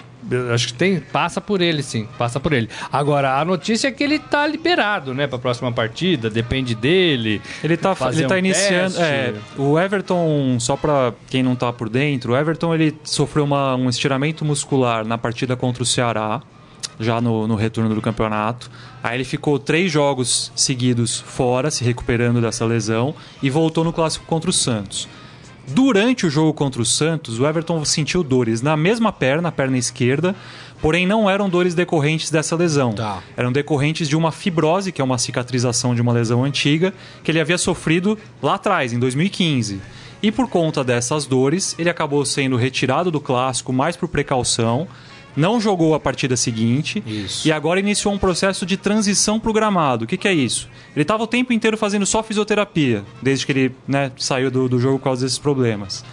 acho que tem passa por ele, sim, passa por ele. Agora, a notícia é que ele tá liberado, né, para a próxima partida, depende dele. Ele tá, ele tá um iniciando. é, o Everton, só pra quem não tá por dentro, o Everton ele sofreu uma- um estiramento muscular na partida contra o Ceará, já no, no retorno do campeonato. Aí ele ficou três jogos seguidos fora, se recuperando dessa lesão, e voltou no clássico contra o Santos. Durante o jogo contra o Santos, o Everton sentiu dores na mesma perna, a perna esquerda, porém não eram dores decorrentes dessa lesão. Tá. Eram decorrentes de uma fibrose, que é uma cicatrização de uma lesão antiga, que ele havia sofrido lá atrás, em 2015. E por conta dessas dores, ele acabou sendo retirado do clássico mais por precaução, não jogou a partida seguinte Isso. e agora iniciou um processo de transição pro gramado. O que, que é isso? Ele estava o tempo inteiro fazendo só fisioterapia, desde que ele né, saiu do, do jogo por causa desses problemas.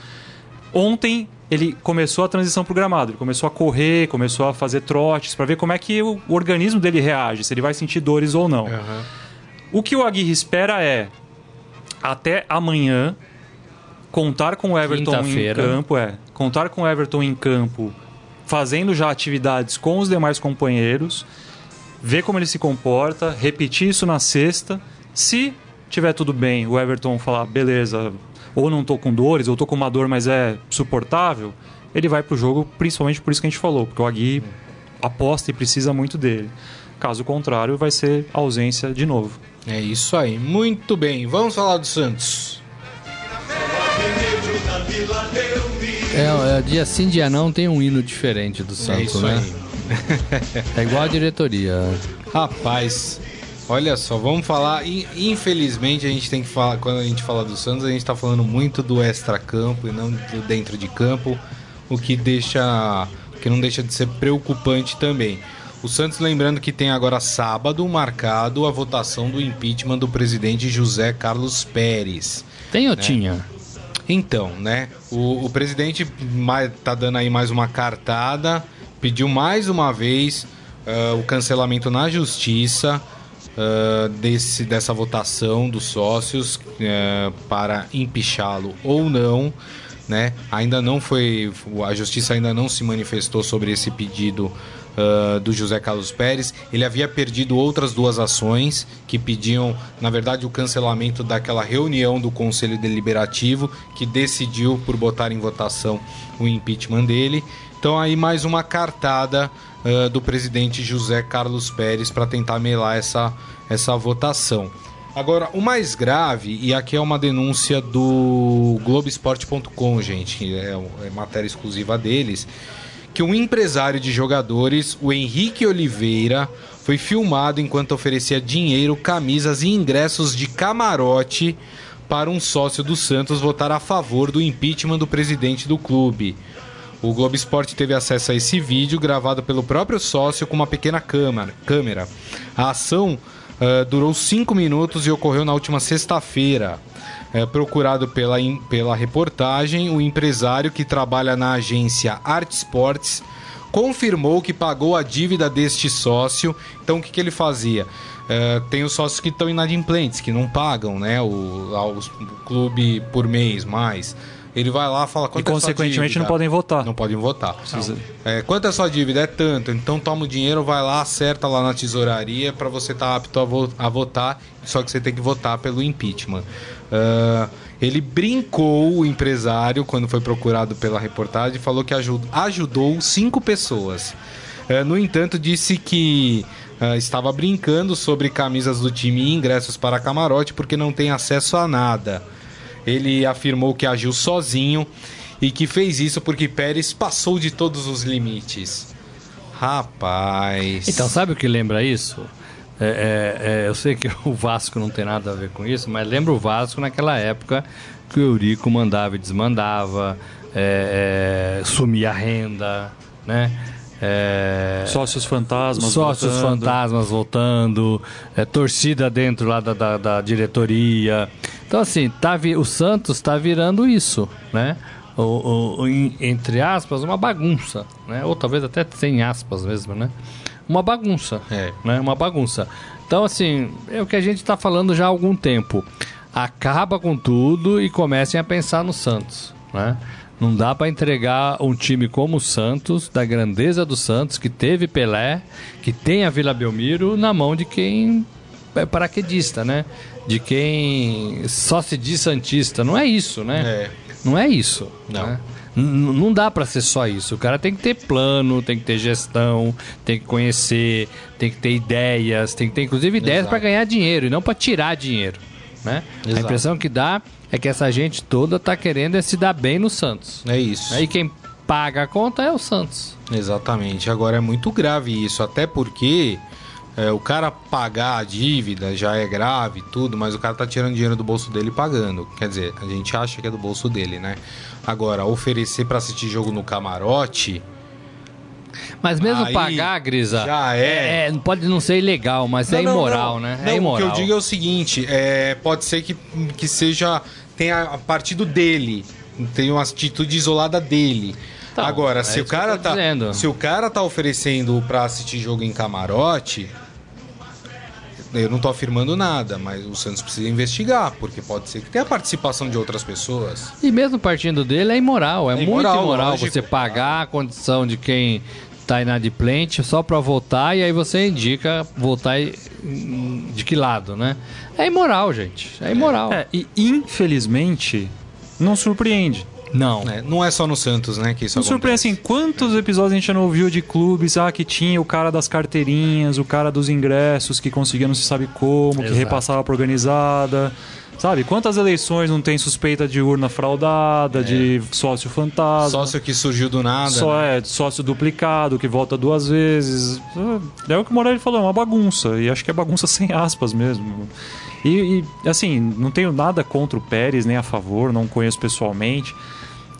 Ontem ele começou a transição pro gramado, ele começou a correr, começou a fazer trotes para ver como é que o, o organismo dele reage, se ele vai sentir dores ou não. Aham. O que o Aguirre espera é até amanhã contar com o Everton em campo, é, contar com o Everton em campo, fazendo já atividades com os demais companheiros, ver como ele se comporta, repetir isso na sexta. Se tiver tudo bem, o Everton falar, beleza, ou não tô com dores, ou tô com uma dor, mas é suportável, ele vai pro jogo, principalmente por isso que a gente falou, porque o Aguirre aposta e precisa muito dele. Caso contrário, vai ser ausência de novo. É isso aí. Muito bem. Vamos falar do Santos. É, é, dia sim, dia não, tem um hino diferente do É Santos, isso né? É igual a diretoria. Rapaz, olha só, vamos falar. in- Infelizmente, a gente tem que falar. Quando a gente fala do Santos, a gente tá falando muito do extra-campo e não do dentro de campo, o que deixa. o que não deixa de ser preocupante também. O Santos, lembrando que tem agora sábado marcado a votação do impeachment do presidente José Carlos Pérez. Tem ou tinha? Então, né? O, o presidente tá dando aí mais uma cartada, pediu mais uma vez ah, o cancelamento na justiça ah, desse, dessa votação dos sócios eh, para empichá-lo ou não. Né? Ainda não foi. A justiça ainda não se manifestou sobre esse pedido ah, do José Carlos Pérez. Ele havia perdido outras duas ações que pediam, na verdade, o cancelamento daquela reunião do Conselho Deliberativo que decidiu por botar em votação o impeachment dele. Então aí mais uma cartada ah, do presidente José Carlos Pérez para tentar melar essa, essa votação. Agora, o mais grave, e aqui é uma denúncia do Globoesporte.com, gente, é, é matéria exclusiva deles, que um empresário de jogadores, o Henrique Oliveira, foi filmado enquanto oferecia dinheiro, camisas e ingressos de camarote para um sócio do Santos votar a favor do impeachment do presidente do clube. O Globo Esporte teve acesso a esse vídeo gravado pelo próprio sócio com uma pequena câmera. A ação ah, durou cinco minutos e ocorreu na última sexta-feira. É, procurado pela, pela reportagem, o empresário que trabalha na agência Art Sports confirmou que pagou a dívida deste sócio. Então, o que, que ele fazia? É, tem os sócios que estão inadimplentes, que não pagam né, o, o clube por mês mais. Ele vai lá e fala E quanto é sua consequentemente não podem votar. Não podem votar. Precisa- É, quanto é sua dívida? É tanto. Então toma o dinheiro, vai lá, acerta lá na tesouraria pra você estar apto a, vo- a votar. Só que você tem que votar pelo impeachment. Ah, ele brincou, o empresário, quando foi procurado pela reportagem, falou que aju- ajudou cinco pessoas. Ah, no entanto, disse que ah, estava brincando sobre camisas do time e ingressos para camarote porque não tem acesso a nada. Ele afirmou que agiu sozinho e que fez isso porque Pérez passou de todos os limites. Rapaz. Então, sabe o que lembra isso? É, é, é, eu sei que o Vasco não tem nada a ver com isso, mas lembra o Vasco naquela época que o Eurico mandava e desmandava, é, é, sumia a renda, né? É, Sócios fantasmas. sócios votando. fantasmas voltando, é, torcida dentro lá da, da, da diretoria. Então, assim, tá vi- o Santos tá virando isso, né? O, o- em- entre aspas, uma bagunça, né? Ou talvez até sem aspas mesmo, né? Uma bagunça, É. né? Uma bagunça. Então, assim, é o que a gente está falando já há algum tempo. Acaba com tudo e comecem a pensar no Santos, né? Não dá para entregar um time como o Santos, da grandeza do Santos, que teve Pelé, que tem a Vila Belmiro, na mão de quem paraquedista, né? De quem só se diz santista. Não é isso, né? É. Não é isso. Não. né? Não dá pra ser só isso. O cara tem que ter plano, tem que ter gestão, tem que conhecer, tem que ter ideias, tem que ter inclusive ideias pra ganhar dinheiro e não pra tirar dinheiro, né? A impressão que dá é que essa gente toda tá querendo é se dar bem no Santos. É isso. Aí quem paga a conta é o Santos. Exatamente. Agora é muito grave isso, até porque é, o cara pagar a dívida já é grave e tudo, mas o cara tá tirando dinheiro do bolso dele e pagando. Quer dizer, a gente acha que é do bolso dele, né? Agora, oferecer pra assistir jogo no camarote. Mas mesmo Aí pagar, Grisa, já é. pode não ser ilegal, mas é Não, não, imoral, não. né? Não, é imoral. O que eu digo é o seguinte: é, pode ser que, que seja. tenha a partido dele. Tem uma atitude isolada dele. Então, Agora, é se o cara tá. dizendo. Se o cara tá oferecendo pra assistir jogo em camarote. Eu não tô afirmando nada, mas o Santos precisa investigar, porque pode ser que tenha a participação de outras pessoas. E mesmo partindo dele é imoral, é, É muito imoral, imoral lógico. você pagar a condição de quem tá inadimplente só pra votar e aí você indica votar hum, de que lado, né? É imoral, gente. É imoral. É, e infelizmente, não surpreende. Não. né? Não é só no Santos, né, que isso Não surpreende assim, quantos episódios a gente já não ouviu de clubes, ah, que tinha o cara das carteirinhas, o cara dos ingressos, que conseguia não se sabe como, que Exato. repassava pra organizada. Sabe, quantas eleições não tem suspeita de urna fraudada, de sócio fantasma? Sócio que surgiu do nada. Só né? é sócio duplicado, que volta duas vezes. É o que o Morelli falou, é uma bagunça. E acho que é bagunça sem aspas mesmo. E, e, assim, não tenho nada contra o Pérez, nem a favor, não conheço pessoalmente.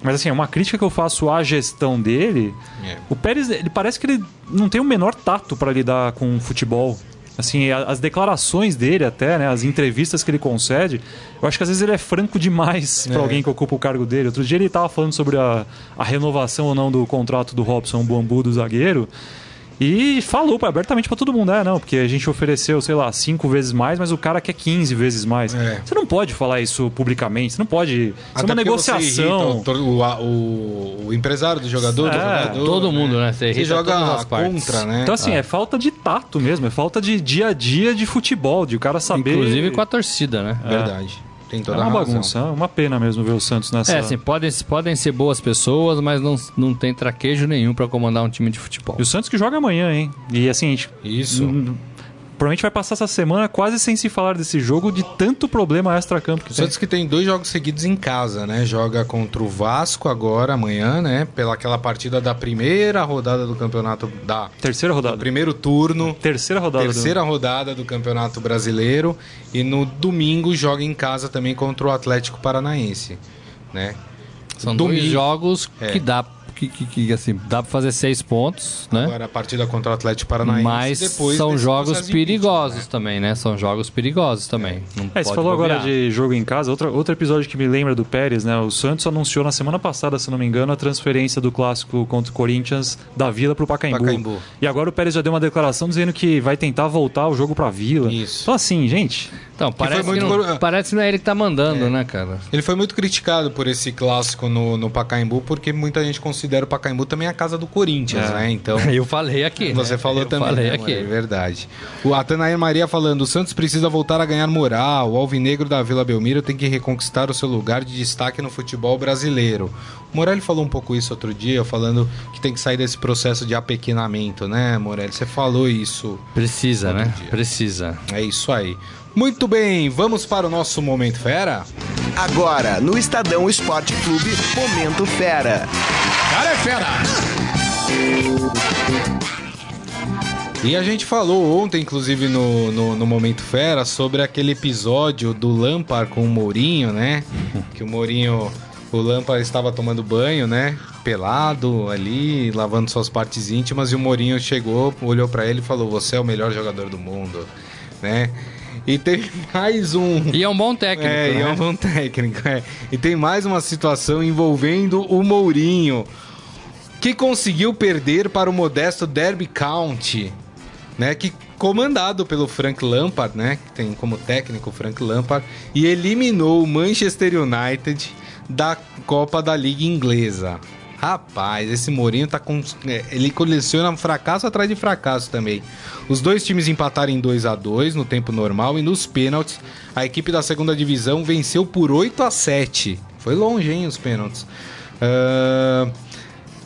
Mas assim, uma crítica que eu faço à gestão dele. É. O Pérez, ele parece que ele não tem o menor tato para lidar com o futebol. Assim, as declarações dele até, né, as entrevistas que ele concede, eu acho que às vezes ele é franco demais para É. alguém que ocupa o cargo dele. Outro dia ele tava falando sobre a, a renovação ou não do contrato do Robson Bambu do zagueiro. E falou pra- abertamente pra todo mundo, é, não, porque a gente ofereceu, sei lá, cinco vezes mais, mas o cara quer 15 vezes mais. É. Você não pode falar isso publicamente, você não pode. Isso é Até uma porque você negociação. o o, o- empresário do jogador, do É, jogador, todo mundo, né? Você Você joga todas as partes. contra, né? Então, assim, é falta de tato mesmo, é falta de dia a dia de futebol, de o cara saber. Inclusive com a torcida, né? Verdade. Tem É toda uma a razão. bagunça, é uma pena mesmo ver o Santos nessa. É, assim, podem, podem ser boas pessoas, mas não, não tem traquejo nenhum pra comandar um time de futebol. E o Santos que joga amanhã, hein? E assim, a gente. Isso. Provavelmente vai passar essa semana quase sem se falar desse jogo, de tanto problema extra-campo que O tem. Santos que tem dois jogos seguidos em casa, né? Joga contra o Vasco agora, amanhã, né? Pela aquela partida da primeira rodada do campeonato da Terceira rodada. do primeiro turno. Terceira rodada. do- Terceira rodada do Campeonato Brasileiro e no domingo joga em casa também contra o Atlético Paranaense, né? São domingo, dois jogos É. que dá que, que, que, assim, dá pra fazer seis pontos, né? Agora a partida contra o Atlético Paranaense Mas depois são jogos perigosos né? também, né? São jogos perigosos também. Não É, pode você falou agora bobear. de jogo em casa. Outra, outro episódio que me lembra do Pérez, né? O Santos anunciou na semana passada, se não me engano, a transferência do clássico contra o Corinthians da Vila pro Pacaembu. Pacaembu. E agora o Pérez já deu uma declaração dizendo que vai tentar voltar o jogo pra Vila. Isso. Então, assim, gente, Então, parece que, muito não, cor- parece que não é ele que tá mandando, né, cara? Ele foi muito criticado por esse clássico no, no Pacaembu, porque muita gente considera o Pacaembu também a casa do Corinthians, É. né? Então. Eu falei aqui. Você né? falou Eu também. Falei né, aqui. É verdade. O Atanair Maria falando: o Santos precisa voltar a ganhar moral. O Alvinegro da Vila Belmiro tem que reconquistar o seu lugar de destaque no futebol brasileiro. O Morelli falou um pouco isso outro dia, falando que tem que sair desse processo de apequenamento, né, Morelli? Você falou isso. Precisa, né? dia. Precisa. É isso aí. Muito bem, vamos para o nosso Momento Fera? Agora, no Estadão Esporte Clube, Momento Fera. Cara é fera! E a gente falou ontem, inclusive no, no, no Momento Fera, sobre aquele episódio do Lampard com o Mourinho, né? Que o Mourinho, o Lampard estava tomando banho, né? Pelado ali, lavando suas partes íntimas, e o Mourinho chegou, olhou pra ele e falou: Você é o melhor jogador do mundo, né? E teve mais um. E é um bom técnico, É, e né? é um bom técnico, é. E tem mais uma situação envolvendo o Mourinho, que conseguiu perder para o modesto Derby County, né? Que comandado pelo Frank Lampard, né? Que tem como técnico o Frank Lampard, e eliminou o Manchester United da Copa da Liga Inglesa. Rapaz, esse Mourinho tá com. é, Ele coleciona fracasso atrás de fracasso também. Os dois times empataram em 2 a 2 no tempo normal e nos pênaltis, a equipe da segunda divisão venceu por 8 a 7 Foi longe, hein, os pênaltis. Ah,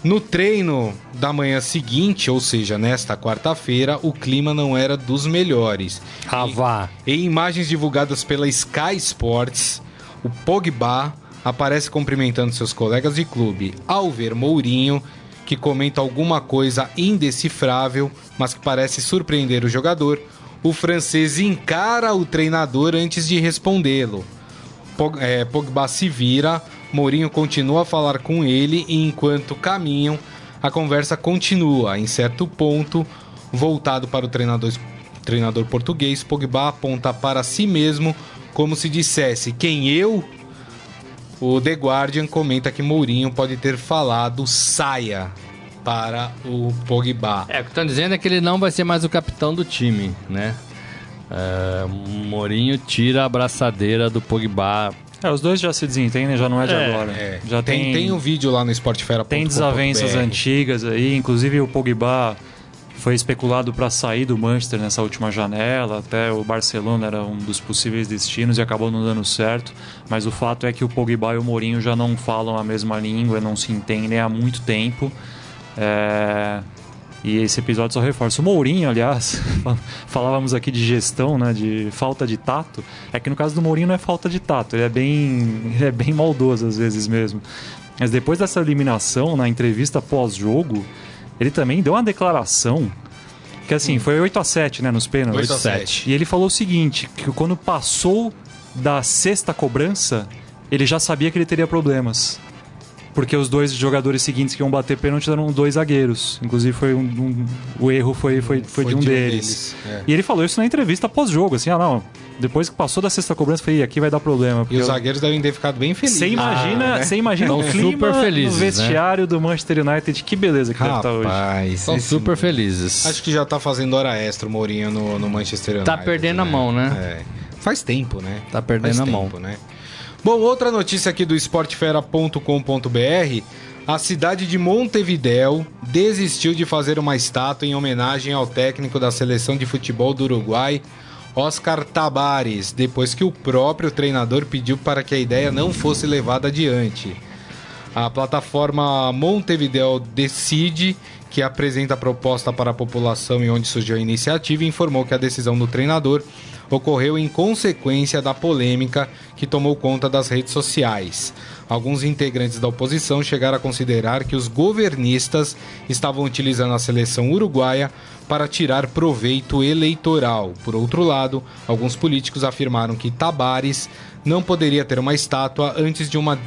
no treino da manhã seguinte, ou seja, nesta quarta-feira, o clima não era dos melhores. Ah, vá. Em imagens divulgadas pela Sky Sports, o Pogba aparece cumprimentando seus colegas de clube ao ver Mourinho, que comenta alguma coisa indecifrável, mas que parece surpreender o jogador. O francês encara o treinador antes de respondê-lo. É, Pogba se vira, Mourinho continua a falar com ele e enquanto caminham, a conversa continua. Em certo ponto, voltado para o treinador, treinador português, Pogba aponta para si mesmo como se dissesse: Quem eu? O The Guardian comenta que Mourinho pode ter falado saia para o Pogba. É, o que estão dizendo é que ele não vai ser mais o capitão do time, né? É, Mourinho tira a abraçadeira do Pogba. É, os dois já se desentendem, já não é de agora. É, já tem, tem, tem um vídeo lá no esportefera.com.br. tem desavenças antigas aí, inclusive o Pogba foi especulado para sair do Manchester nessa última janela, até o Barcelona era um dos possíveis destinos e acabou não dando certo, mas o fato é que o Pogba e o Mourinho já não falam a mesma língua, não se entendem há muito tempo. É, E esse episódio só reforça. O Mourinho, aliás, falávamos aqui de gestão, né, de falta de tato. É que no caso do Mourinho não é falta de tato, ele é bem, ele é bem maldoso às vezes mesmo. Mas depois dessa eliminação, na entrevista pós-jogo, ele também deu uma declaração que assim, foi 8 a 7 né, nos pênaltis. 8 a 7. E ele falou o seguinte, que quando passou da sexta cobrança, ele já sabia que ele teria problemas. Porque os dois jogadores seguintes que iam bater pênalti eram dois zagueiros. Inclusive, foi um, um- o erro foi, foi, foi, de um deles. é. E ele falou isso na entrevista pós-jogo, assim, ah não, depois que passou da sexta cobrança, falei, "Ih, aqui vai dar problema. E os eu- zagueiros devem ter ficado bem felizes. Você imagina, Ah, né? você imagina o clima super felizes, no né? vestiário do Manchester United. Que beleza que deve estar hoje. Rapaz, São super felizes. Acho que já tá fazendo hora extra o Mourinho no, no Manchester United. Tá perdendo a mão, né? É. Faz tempo, né? Tá perdendo Faz a mão. tempo, né? Bom, outra notícia aqui do esportefera.com.br. A cidade de Montevidéu desistiu de fazer uma estátua em homenagem ao técnico da seleção de futebol do Uruguai, Oscar Tabares, depois que o próprio treinador pediu para que a ideia não fosse levada adiante. A plataforma Montevideo Decide, que apresenta a proposta para a população e onde surgiu a iniciativa, informou que a decisão do treinador ocorreu em consequência da polêmica que tomou conta das redes sociais. Alguns integrantes da oposição chegaram a considerar que os governistas estavam utilizando a seleção uruguaia para tirar proveito eleitoral. Por outro lado, alguns políticos afirmaram que Tabares não poderia ter uma estátua antes de uma,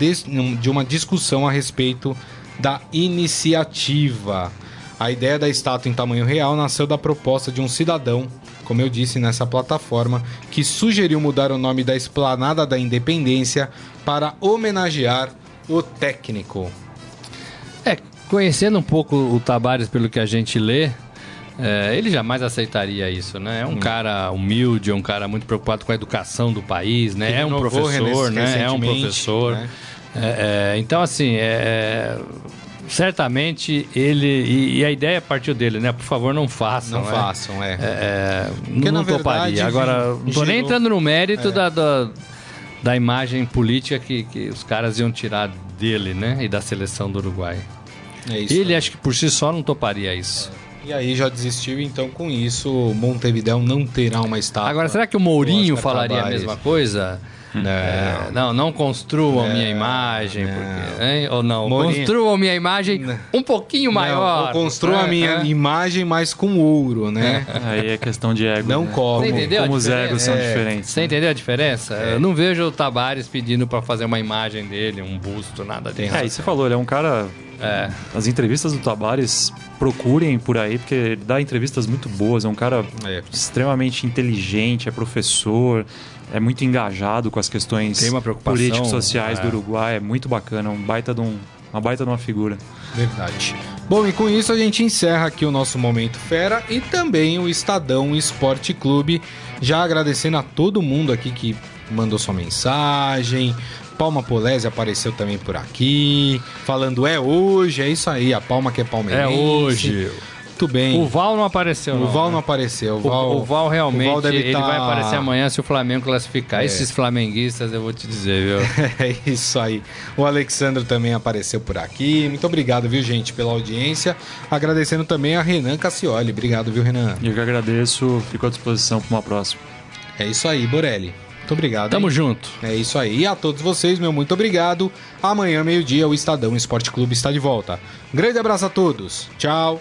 de uma discussão a respeito da iniciativa. A ideia da estátua em tamanho real nasceu da proposta de um cidadão, como eu disse nessa plataforma, que sugeriu mudar o nome da Esplanada da Independência para homenagear o técnico. É, conhecendo um pouco o Tabares pelo que a gente lê, É, ele jamais aceitaria isso, né? É um cara humilde, é um cara muito preocupado com a educação do país, né? É um professor, né? É um professor. né? É, é, então, assim, é, certamente ele. E, e a ideia partiu dele, né? Por favor, não façam. Não né? façam, é. É, Porque, não verdade, toparia. Agora, não tô nem entrando no mérito É. da, da, da imagem política que, que os caras iam tirar dele, né? E da seleção do Uruguai. É isso. Ele, acho que por si só, não toparia isso. E aí já desistiu, então com isso Montevideo não terá uma estátua. Agora, será que o Mourinho falaria a mesma coisa? É, não, não construam minha imagem, porque, hein? ou não, Mourinho- construam minha imagem um pouquinho maior. Não, eu construo a É, minha é. imagem, mas com ouro, né? Aí é questão de ego. Não né? como. Como os egos são É, diferentes. Você né? entendeu a diferença? Eu não vejo o Tabares pedindo pra fazer uma imagem dele, um busto, nada disso. É, e você falou, ele é um cara. É. As entrevistas do Tabares, procurem por aí, porque ele dá entrevistas muito boas. É um cara É. extremamente inteligente, é professor, é muito engajado com as questões Tem uma preocupação, políticos sociais é. do Uruguai. É muito bacana, um baita de um, uma baita de uma figura. Verdade. Bom, e com isso a gente encerra aqui o nosso Momento Fera e também o Estadão Esporte Clube. Já agradecendo a todo mundo aqui que mandou sua mensagem. Palma Polese apareceu também por aqui, falando é hoje, é isso aí, a Palma que é É palmeirense. hoje. Muito bem. O Val não apareceu, O não. Val né? não apareceu. O O Val, o Val realmente, o Val deve ele tá- vai aparecer amanhã se o Flamengo classificar. É. Esses flamenguistas, eu vou te dizer, viu? É isso aí. O Alexandre também apareceu por aqui. Muito obrigado, viu, gente, pela audiência. Agradecendo também a Renan Cassioli. Obrigado, viu, Renan? Eu que agradeço, fico à disposição para uma próxima. É isso aí, Borelli. Muito obrigado. Tamo hein? junto. É isso aí. E a todos vocês, meu muito obrigado. Amanhã, meio-dia, o Estadão Esporte Clube está de volta. Um grande abraço a todos. Tchau.